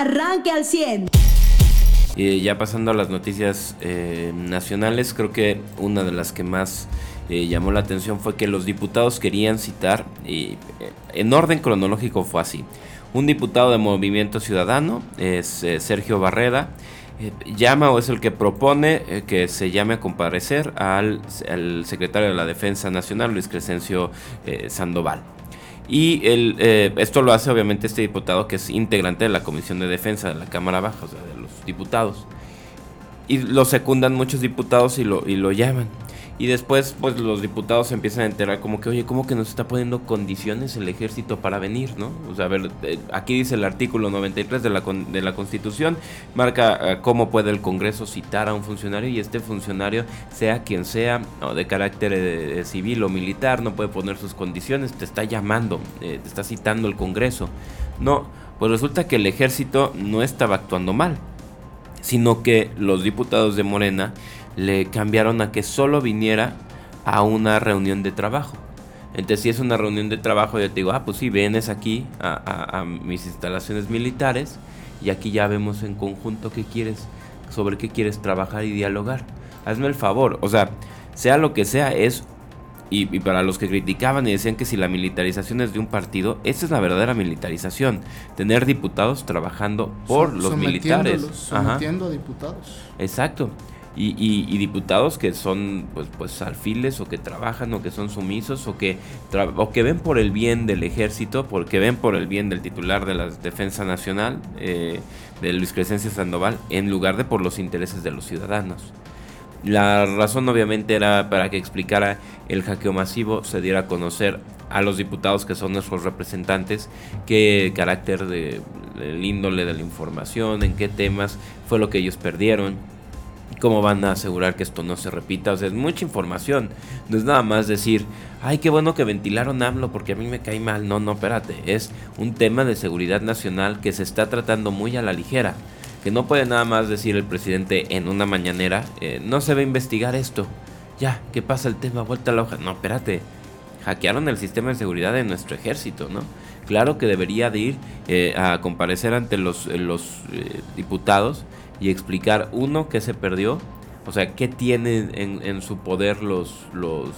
arranque al 100. Y ya pasando a las noticias eh, nacionales, creo que una de las que más eh, llamó la atención fue que los diputados querían citar, y eh, en orden cronológico fue así, un diputado de Movimiento Ciudadano, es Sergio Barreda, llama o es el que propone que se llame a comparecer al, al, secretario de la Defensa Nacional, Luis Crescencio Sandoval. Y el, eh, esto lo hace obviamente este diputado que es integrante de la Comisión de Defensa de la Cámara Baja, o sea, de los diputados. Y lo secundan muchos diputados y lo, y lo llaman. Y después, pues los diputados se empiezan a enterar como que, oye, ¿cómo que nos está poniendo condiciones el ejército para venir, no? O sea, a ver, eh, aquí dice el artículo 93 de la, de la Constitución, marca eh, cómo puede el Congreso citar a un funcionario y este funcionario, sea quien sea, o de carácter eh, civil o militar, no puede poner sus condiciones, te está llamando, te está citando el Congreso. No, pues resulta que el ejército no estaba actuando mal, sino que los diputados de Morena le cambiaron a que solo viniera a una reunión de trabajo. Entonces, si es una reunión de trabajo, yo te digo, ah, pues sí, vienes aquí a, mis instalaciones militares y aquí ya vemos en conjunto qué quieres, sobre qué quieres trabajar y dialogar. Hazme el favor, o sea, sea lo que sea, es. Y, para los que criticaban y decían que si la militarización es de un partido, esa es la verdadera militarización. Tener diputados trabajando por los militares. Sometiendo a diputados. Exacto. Y, diputados que son pues, pues alfiles o que trabajan o que son sumisos o que, o que ven por el bien del ejército, porque ven por el bien del titular de la Defensa Nacional, eh, de Luis Crescencio Sandoval, en lugar de por los intereses de los ciudadanos. La razón obviamente era para que explicara el hackeo masivo, se diera a conocer a los diputados que son nuestros representantes qué carácter de, del índole de la información, en qué temas fue lo que ellos perdieron ¿Cómo van a asegurar que esto no se repita? O sea, es mucha información. No es nada más decir, ay, qué bueno que ventilaron AMLO porque a mí me cae mal. No, no, espérate. Es un tema de seguridad nacional que se está tratando muy a la ligera. Que no puede nada más decir el presidente en una mañanera, eh, no se va a investigar esto. Ya, ¿qué pasa el tema? Vuelta a la hoja. No, espérate. Hackearon el sistema de seguridad de nuestro ejército, ¿no? Claro que debería de ir eh, a comparecer ante los, los eh, diputados y explicar, uno, qué se perdió, o sea, qué tienen en, su poder los, los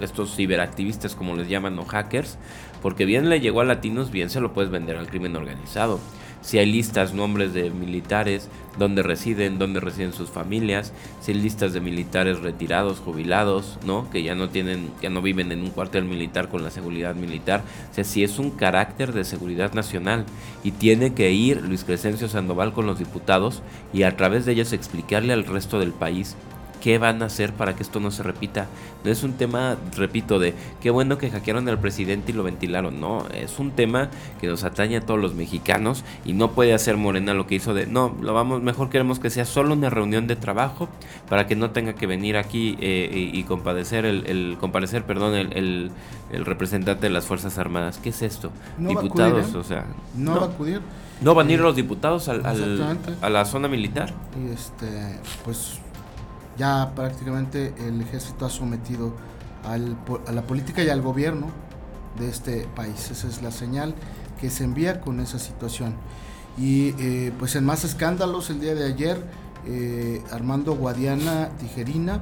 estos ciberactivistas como les llaman o hackers, porque bien le llegó a latinos, bien se lo puedes vender al crimen organizado si hay listas, nombres de militares, dónde residen, dónde residen sus familias, si hay listas de militares retirados, jubilados, ¿no? Que ya no tienen, ya no viven en un cuartel militar con la seguridad militar. O sea, si es un carácter de seguridad nacional y tiene que ir Luis Crescencio Sandoval con los diputados y a través de ellos explicarle al resto del país qué van a hacer para que esto no se repita. No es un tema, repito, de qué bueno que hackearon al presidente y lo ventilaron. No, es un tema que nos atañe a todos los mexicanos y no puede hacer Morena lo que hizo de, no, lo vamos, mejor queremos que sea solo una reunión de trabajo para que no tenga que venir aquí eh, y, compadecer el, comparecer, perdón, el, representante de las Fuerzas Armadas. ¿Qué es esto? Diputados, ¿eh? o sea. No, va a acudir. No van a ir eh, los diputados al, a la zona militar. Y este, pues ya prácticamente el ejército ha sometido a la política y al gobierno de este país. Esa es la señal que se envía con esa situación. Y eh, pues en más escándalos, el día de ayer, eh, Armando Guadiana Tijerina,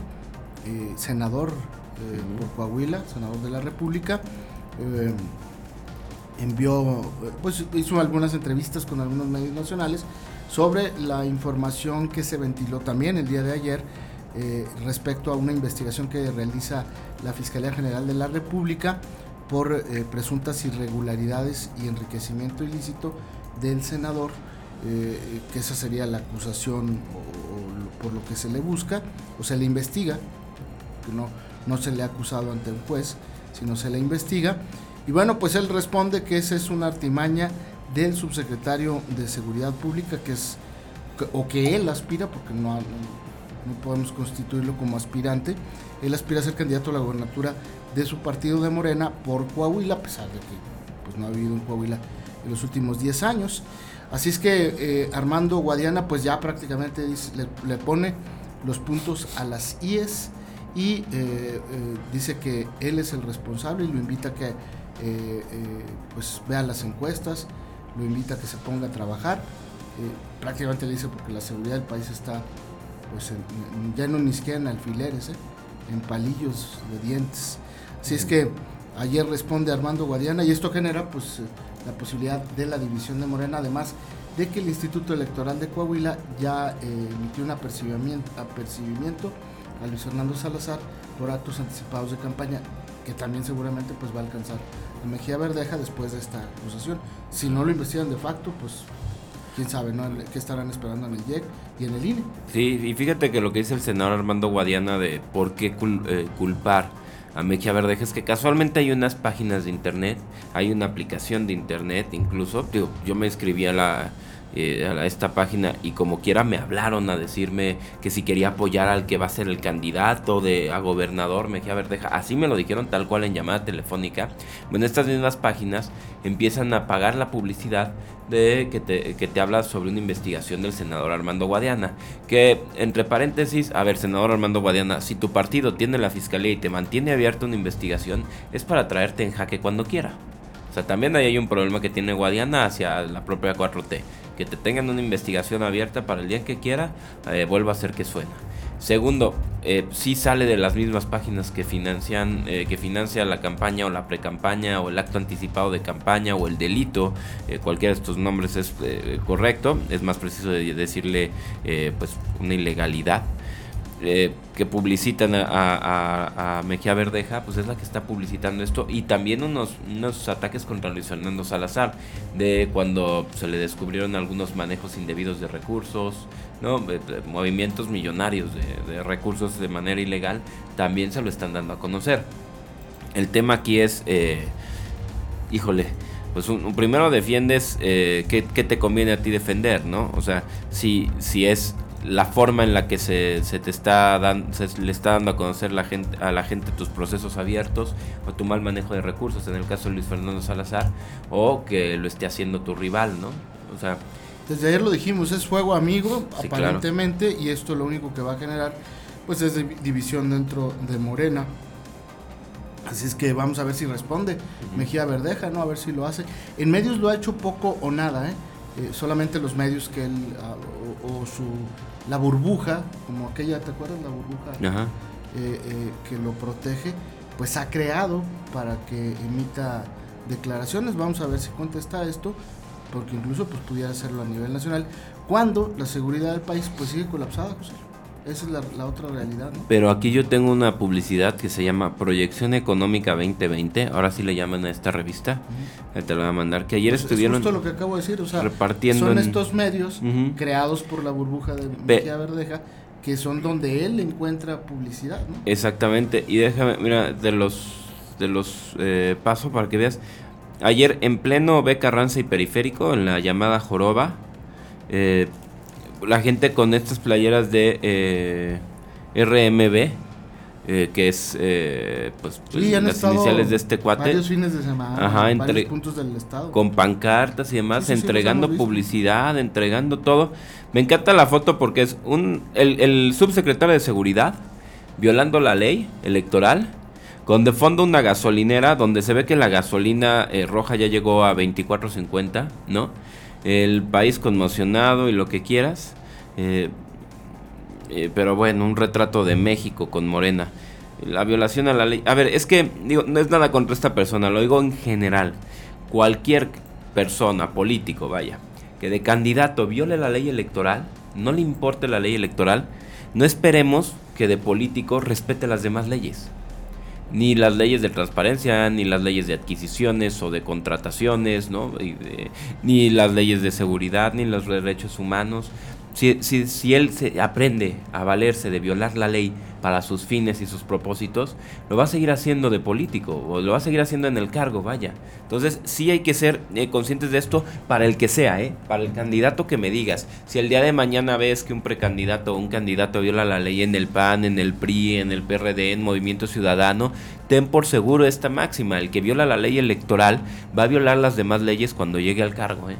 eh, senador por Coahuila, senador de la República, envió, pues hizo algunas entrevistas con algunos medios nacionales sobre la información que se ventiló también el día de ayer eh, respecto a una investigación que realiza la Fiscalía General de la República por eh, presuntas irregularidades y enriquecimiento ilícito del senador, eh, que esa sería la acusación por lo que se le busca o se le investiga, que no, no se le ha acusado ante un juez, sino se le investiga. Y bueno, pues él responde que esa es una artimaña del subsecretario de Seguridad Pública, que es, o que él aspira, porque no, no podemos constituirlo como aspirante. Él aspira a ser candidato a la gobernatura de su partido de Morena por Coahuila, a pesar de que pues, no ha habido en Coahuila en los últimos 10 años. Así es que eh, Armando Guadiana pues ya prácticamente le, pone los puntos a las IES y eh, eh, dice que él es el responsable y lo invita a que pues vea las encuestas, lo invita a que se ponga a trabajar. prácticamente le dice porque la seguridad del país está pues ya no ni siquiera en alfileres, en palillos de dientes. Así es que ayer responde Armando Guadiana y esto genera pues la posibilidad de la división de Morena, además de que el Instituto Electoral de Coahuila ya eh, emitió un apercibimiento, apercibimiento a Luis Fernando Salazar por actos anticipados de campaña, que también seguramente pues va a alcanzar a Mejía Verdeja después de esta acusación. Si no lo investigan de facto, pues quién sabe, ¿no? ¿Qué estarán esperando en el IEC y en el INE? Sí, y fíjate que lo que dice el senador Armando Guadiana de por qué eh, culpar a Mejía Verdeja es que casualmente hay unas páginas de internet, hay una aplicación de internet incluso, digo, yo me escribí a la eh, a esta página y como quiera me hablaron a decirme que si quería apoyar al que va a ser el candidato de a gobernador Mejía Verdeja, así me lo dijeron tal cual en llamada telefónica. Bueno, estas mismas páginas empiezan a pagar la publicidad de que te, que te habla sobre una investigación del senador Armando Guadiana. Que, entre paréntesis, a ver, senador Armando Guadiana, si tu partido tiene la fiscalía y te mantiene abierta una investigación, es para traerte en jaque cuando quiera. O sea, también ahí hay un problema que tiene Guadiana hacia la propia 4T que te tengan una investigación abierta para el día que quiera, eh, vuelva a ser que suena. Segundo, eh, si sale de las mismas páginas que financian, eh, que financia la campaña o la precampaña o el acto anticipado de campaña o el delito, cualquiera de estos nombres es correcto, es más preciso de decirle pues una ilegalidad. Eh, que publicitan a, Mejía Verdeja, pues es la que está publicitando esto y también unos, unos ataques contra Luis Fernando Salazar, de cuando se le descubrieron algunos manejos indebidos de recursos, ¿no? movimientos millonarios de, recursos de manera ilegal, también se lo están dando a conocer. El tema aquí es, eh, híjole, pues un, primero defiendes eh, qué, te conviene a ti defender, ¿no? O sea, si, si es la forma en la que se, se te está dando, se le está dando a conocer la gente, a la gente tus procesos abiertos o tu mal manejo de recursos, en el caso de Luis Fernando Salazar, o que lo esté haciendo tu rival, ¿no? O sea... Desde ayer lo dijimos, es fuego amigo, aparentemente, y esto lo único que va a generar, pues es división dentro de Morena. Así es que vamos a ver si responde Mejía Verdeja, ¿no? A ver si lo hace. En medios lo ha hecho poco o nada, ¿eh? eh solamente los medios que él, ah, o su la burbuja, como aquella, ¿te acuerdas? La burbuja eh, eh, que lo protege, pues ha creado para que emita declaraciones. Vamos a ver si contesta esto, porque incluso pues pudiera hacerlo a nivel nacional, cuando la seguridad del país pues sigue colapsada, José. Esa es la, otra realidad. ¿no? Pero aquí yo tengo una publicidad que se llama Proyección Económica 2020. Ahora sí le llaman a esta revista. Te lo voy a mandar. Que ayer pues estuvieron. Es justo lo que acabo de decir. O sea, repartiendo. Son estos medios creados por la burbuja de Mejía Verdeja que son donde él encuentra publicidad. ¿no? Exactamente. Y déjame, mira, de los de los eh, pasos para que veas. Ayer en pleno B Carranza y Periférico, en la llamada Joroba, eh, la gente con estas playeras de eh, RMB, eh, que es eh, pues, las iniciales de este cuate. Varios fines de semana, en varios puntos del estado. Con pancartas y demás, entregando publicidad, entregando todo. Me encanta la foto porque es un el, subsecretario de seguridad violando la ley electoral. Con de fondo una gasolinera donde se ve que la gasolina roja ya llegó a 24.50, ¿no? El país conmocionado y lo que quieras. Eh, eh, pero bueno, un retrato de México con Morena. La violación a la ley. A ver, es que digo, no es nada contra esta persona, lo digo en general. Cualquier persona, político, vaya, que de candidato viole la ley electoral, no le importe la ley electoral, no esperemos que de político respete las demás leyes ni las leyes de transparencia, ni las leyes de adquisiciones o de contrataciones, ¿no? ni las leyes de seguridad, ni los derechos humanos. Si, si, si él se aprende a valerse de violar la ley para sus fines y sus propósitos, lo va a seguir haciendo de político o lo va a seguir haciendo en el cargo, vaya. Entonces sí hay que ser eh, conscientes de esto para el que sea, ¿eh? para el candidato que me digas. Si el día de mañana ves que un precandidato o un candidato viola la ley en el PAN, en el PRI, en el PRD, en Movimiento Ciudadano, ten por seguro esta máxima, el que viola la ley electoral va a violar las demás leyes cuando llegue al cargo. ¿eh?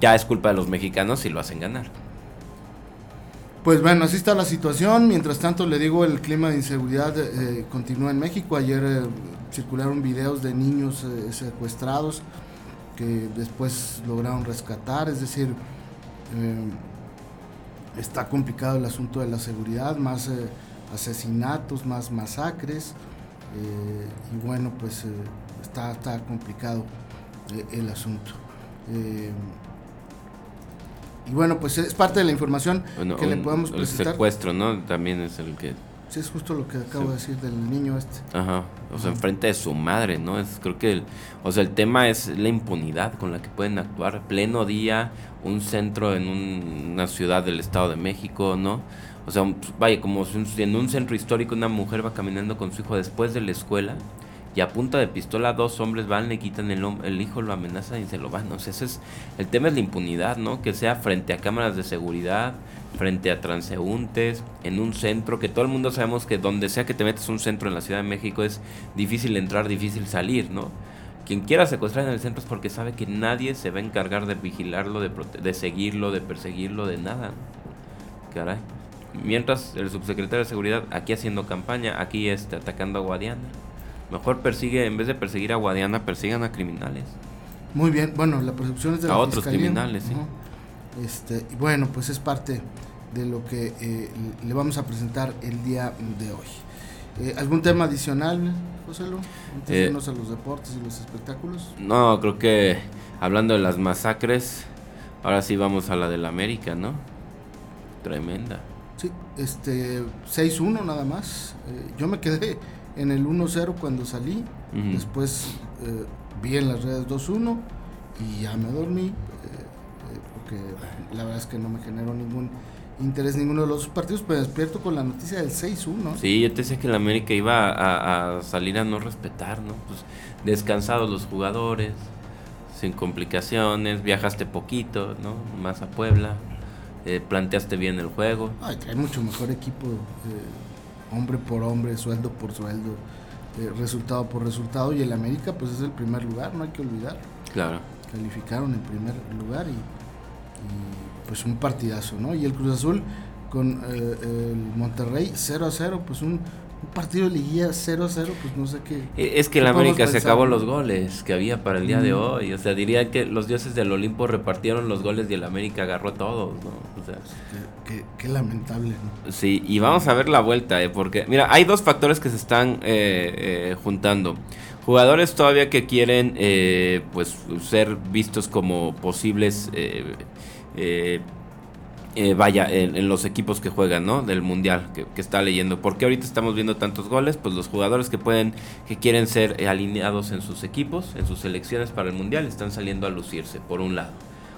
Ya es culpa de los mexicanos si lo hacen ganar. Pues bueno, así está la situación. Mientras tanto, le digo, el clima de inseguridad eh, continúa en México. Ayer eh, circularon videos de niños eh, secuestrados que después lograron rescatar, es decir, está complicado el asunto de la seguridad, más asesinatos, más masacres, y bueno, pues está, está complicado el asunto. Y bueno, pues es parte de la información que le podemos presentar. El secuestro, ¿no? También es el que Sí, es justo lo que acabo de decir del niño este. Ajá, o sea, enfrente de su madre, ¿no? Es, creo que, el, o sea, el tema es la impunidad con la que pueden actuar. Pleno día, un centro en una ciudad del Estado de México, ¿no? O sea, vaya, como en un centro histórico una mujer va caminando con su hijo después de la escuela y a punta de pistola dos hombres van, le quitan el, el hijo, lo amenazan y se lo van. O sea, ese es, el tema es la impunidad, ¿no? Que sea frente a cámaras de seguridad, frente a transeúntes, en un centro, que todo el mundo sabemos que donde sea que te metes un centro en la Ciudad de México es difícil entrar, difícil salir, ¿no? Quien quiera secuestrar en el centro es porque sabe que nadie se va a encargar de vigilarlo, de, de seguirlo, de perseguirlo, de nada. Caray. Mientras el subsecretario de Seguridad aquí haciendo campaña, aquí este, atacando a Guadiana. Mejor persigue, en vez de perseguir a Guadiana, persigan a criminales. Muy bien, bueno, la persecución es de a otros criminales, sí. Este, y bueno, pues es parte de lo que eh, le vamos a presentar el día de hoy. Eh, ¿Algún tema adicional, José Lu? Antes de eh, irnos a los deportes y los espectáculos. No, creo que hablando de las masacres, ahora sí vamos a la del América, ¿no? Tremenda. Sí, este 6-1 nada más. yo me quedé en el 1-0 cuando salí. Después vi en las redes 2-1 y ya me dormí que la verdad es que no me generó ningún interés ninguno de los partidos, pero despierto con la noticia del 6-1. Sí, yo te decía que el América iba a, salir a no respetar, ¿no? Pues descansados los jugadores, sin complicaciones, viajaste poquito, ¿no? Más a Puebla, eh, planteaste bien el juego. Ay, trae mucho mejor equipo, eh, hombre por hombre, sueldo por sueldo, eh, resultado por resultado, y el América pues es el primer lugar, no hay que olvidar. Claro. Calificaron en primer lugar y pues un partidazo, ¿no? Y el Cruz Azul con eh, el Monterrey 0 a 0, pues un, partido de liguilla 0 a 0, pues no sé qué. E, es que el América se acabó los goles que había para el día de hoy, o sea, diría que los dioses del Olimpo repartieron los goles y el América agarró todos, ¿no? O sea, qué, lamentable, ¿no? Sí, y vamos a ver la vuelta, ¿eh? Porque, mira, hay dos factores que se están eh, eh, juntando. Jugadores todavía que quieren, eh, pues, ser vistos como posibles eh, eh, vaya, en, los equipos que juegan, ¿no? Del mundial que, está leyendo. ¿Por qué ahorita estamos viendo tantos goles? Pues los jugadores que pueden, que quieren ser eh, alineados en sus equipos, en sus selecciones para el mundial, están saliendo a lucirse, por un lado.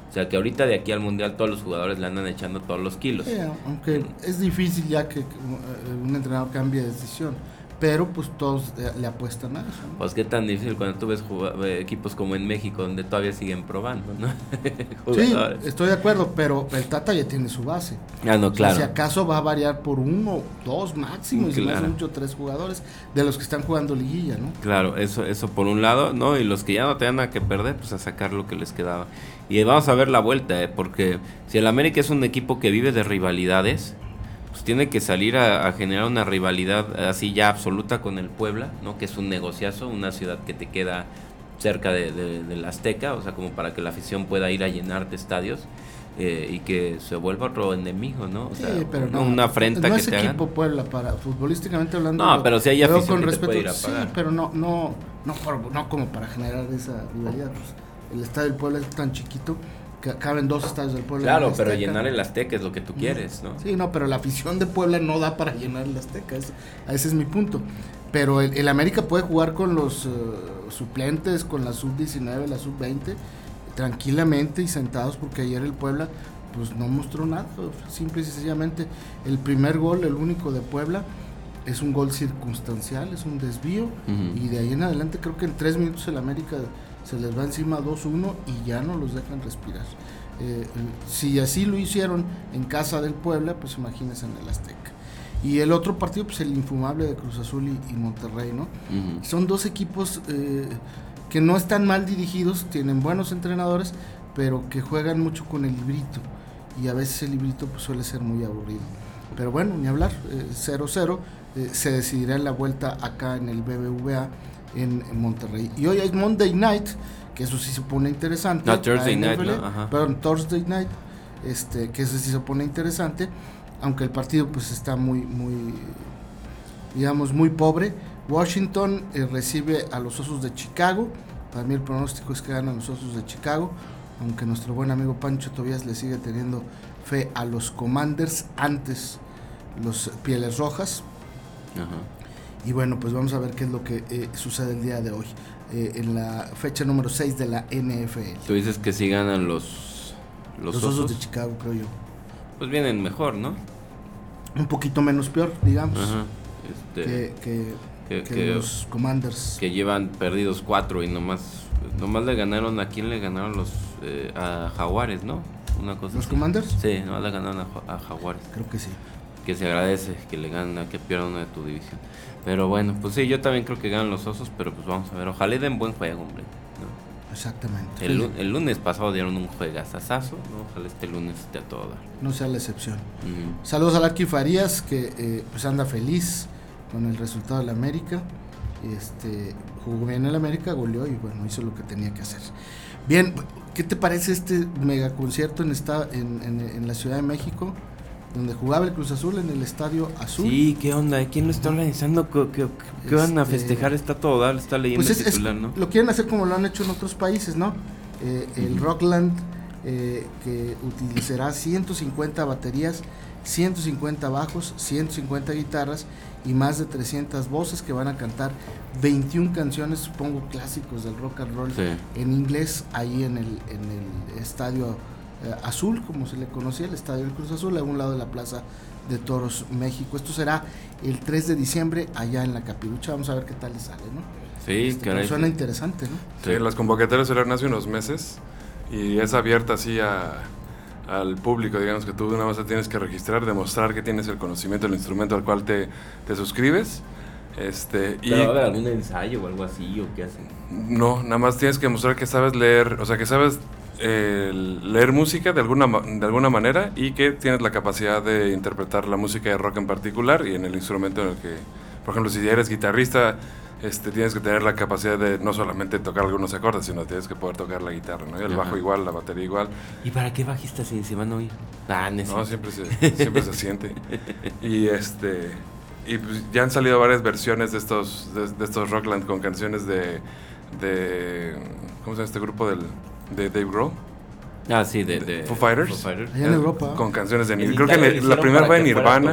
O sea que ahorita de aquí al mundial todos los jugadores le andan echando todos los kilos. aunque es difícil ya que un entrenador cambie de decisión pero pues todos eh, le apuestan a eso. Pues qué tan difícil cuando tú ves eh, equipos como en México donde todavía siguen probando, ¿no? sí, estoy de acuerdo, pero el Tata ya tiene su base. Ah, no, claro. si acaso va a variar por uno, dos máximo, y si no mucho tres jugadores de los que están jugando liguilla, ¿no? Claro, eso eso por un lado, ¿no? Y los que ya no tenían nada que perder, pues a sacar lo que les quedaba. Y vamos a ver la vuelta, ¿eh? porque si el América es un equipo que vive de rivalidades, pues tiene que salir a, generar una rivalidad así ya absoluta con el Puebla, ¿no? Que es un negociazo, una ciudad que te queda cerca de, la Azteca, o sea, como para que la afición pueda ir a llenarte estadios. Eh, y que se vuelva otro enemigo, ¿no? O sea, pero no, una afrenta no que es equipo Puebla para futbolísticamente hablando. No, pero si hay afición con que ir a Sí, pero no no no, no como para generar esa rivalidad. Pues, el estadio del Puebla es tan chiquito caben dos estadios del Puebla. Claro, pero llenar el Azteca es lo que tú quieres, ¿no? Sí, no, pero la afición de Puebla no da para llenar el Azteca, ese es mi punto. Pero el, América puede jugar con los eh, suplentes, con la sub-19, la sub-20, tranquilamente y sentados, porque ayer el Puebla pues no mostró nada, simple y sencillamente el primer gol, el único de Puebla, es un gol circunstancial, es un desvío, y de ahí en adelante creo que en tres minutos el América se les va encima 2-1 y ya no los dejan respirar. Eh, si así lo hicieron en casa del Puebla, pues imagínense en el Azteca. Y el otro partido, pues el infumable de Cruz Azul y, Monterrey, ¿no? Son dos equipos eh, que no están mal dirigidos, tienen buenos entrenadores, pero que juegan mucho con el librito. Y a veces el librito pues, suele ser muy aburrido. Pero bueno, ni hablar, 0-0, eh, se decidirá en la vuelta acá en el BBVA en, Monterrey. Y hoy hay Monday Night, que eso sí se pone interesante. No, Thursday La night, NFL, ¿no? Ajá. Perdón, Thursday night, este, que eso sí se pone interesante, aunque el partido pues está muy, muy, digamos, muy pobre. Washington eh, recibe a los Osos de Chicago. Para mí el pronóstico es que ganan los Osos de Chicago, aunque nuestro buen amigo Pancho Tobías le sigue teniendo fe a los Commanders antes los Pieles Rojas. Ajá. Y bueno, pues vamos a ver qué es lo que eh, sucede el día de hoy, eh, en la fecha número 6 de la NFL. Tú dices que si ganan los, los, Los, osos, osos de Chicago, creo yo. pues vienen mejor, ¿no? Un poquito menos peor, digamos, Ajá. Este, que, que- que, que que- los Commanders. que llevan perdidos cuatro y nomás, nomás le ganaron, ¿a quién le ganaron los, eh, a Jaguares, no? Una cosa ¿Los así. Commanders? Sí, nomás le ganaron a Jaguares. Creo que sí. Que se agradece que le ganen que pierdan una de tu división. Pero bueno, pues sí, yo también creo que ganan los osos, pero pues vamos a ver. Ojalá y den buen juego, hombre. ¿no? Exactamente. El, lu- el lunes pasado dieron un juegazazazo, ¿no? Ojalá este lunes esté a todo dar. No sea la excepción. Saludos a Larky Farías, que eh, pues anda feliz con el resultado de la América. Este, jugó bien en la América, goleó y bueno, hizo lo que tenía que hacer. Bien, ¿qué te parece este mega concierto en, esta, en, en- en la Ciudad de México? Donde jugaba el Cruz Azul en el Estadio Azul. Sí, ¿qué onda? ¿Quién lo está organizando? ¿Qué, qué- qué van a Este, festejar? Está todo dar, está leyendo Pues es- titular, ¿no? lo quieren hacer como lo han hecho en otros países, ¿no? Eh, el Ujú. Rockland, eh, que utilizará 150 baterías, 150 bajos, 150 guitarras y más de 300 voces que van a cantar 21 canciones, supongo clásicos del rock and roll Sí. en inglés, ahí en el, en el estadio eh, azul, como se le conocía, el estadio del Cruz Azul, a un lado de la Plaza de Toros, México. Esto será el 3 de diciembre allá en la Capirucha. Vamos a ver qué tal le sale, ¿no? Sí, Este, caray. suena interesante, ¿no? Sí, las convocatorias salieron hace unos meses y es abierta así a- al público, digamos que tú nada más te tienes que registrar, demostrar que tienes el conocimiento del instrumento al cual te, te suscribes. Este, y ¿Pero va a haber algún ensayo o algo así o qué hacen? no, nada más tienes que mostrar que sabes leer, o sea, que sabes eh, leer música de alguna, de alguna manera y que tienes la capacidad de interpretar la música de rock en particular y en el instrumento en el que, por ejemplo, si eres guitarrista, este, tienes que tener la capacidad de no solamente tocar algunos acordes, sino tienes que poder tocar la guitarra, ¿no? El Ajá. bajo igual, la batería igual. ¿Y para qué bajistas si se van a oír? Ah, no, No, siempre se, siempre se siente. Y este y pues ya han salido varias versiones de estos de, de estos Rockland con canciones de de ¿cómo se llama este grupo del de Dave Grohl? Ah, sí, de, de Foo Fighters. Foo Fighters. Allá en Europa. Con canciones de Nirvana. Creo que la primera fue de Nirvana.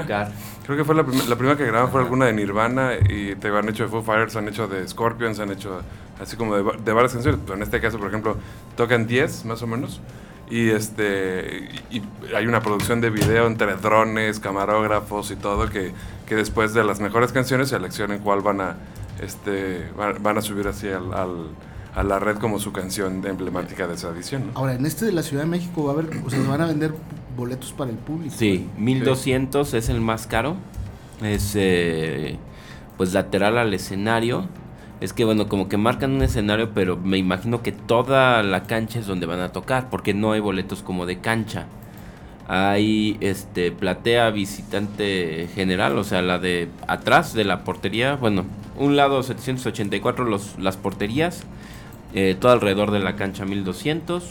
Creo que fue la, prim- la primera que grabaron fue alguna de Nirvana y te han hecho de Foo Fighters, han hecho de Scorpions, han hecho así como de, de varias canciones. Pero en este caso, por ejemplo, tocan 10 más o menos. Y este y, y hay una producción de video entre drones, camarógrafos y todo que, que después de las mejores canciones seleccionen cuál van a este van, van a subir así al, al- a la red como su canción emblemática de esa edición. ¿no? Ahora, en este de la Ciudad de México va a haber, o sea, van a vender boletos para el público. Sí, 1200 es el más caro. Es eh, pues lateral al escenario. Es que bueno, como que marcan un escenario, pero me imagino que toda la cancha es donde van a tocar, porque no hay boletos como de cancha. Hay este platea visitante general, o sea, la de atrás de la portería, bueno, un lado 784 los, las porterías, eh, todo alrededor de la cancha 1200.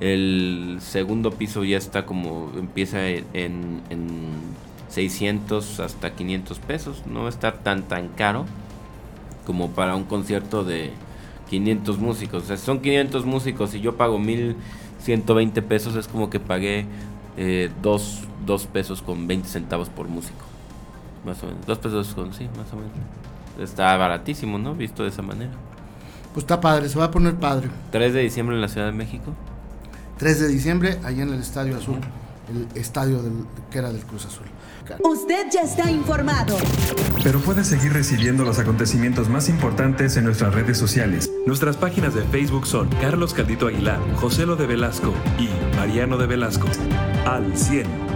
El segundo piso ya está como empieza en, en, en 600 hasta 500 pesos. No va a estar tan tan caro como para un concierto de 500 músicos. O sea, son 500 músicos y yo pago 1120 pesos, es como que pagué 2 pesos con 20 centavos por músico. Más o menos. 2 pesos con, sí, más o menos. Está baratísimo, ¿no? Visto de esa manera. Pues está padre, se va a poner padre. 3 de diciembre en la Ciudad de México. 3 de diciembre, allá en el Estadio Azul, el estadio del, que era del Cruz Azul. Usted ya está informado. Pero puede seguir recibiendo los acontecimientos más importantes en nuestras redes sociales. Nuestras páginas de Facebook son Carlos Caldito Aguilar, José Lo de Velasco y Mariano de Velasco. Al 100.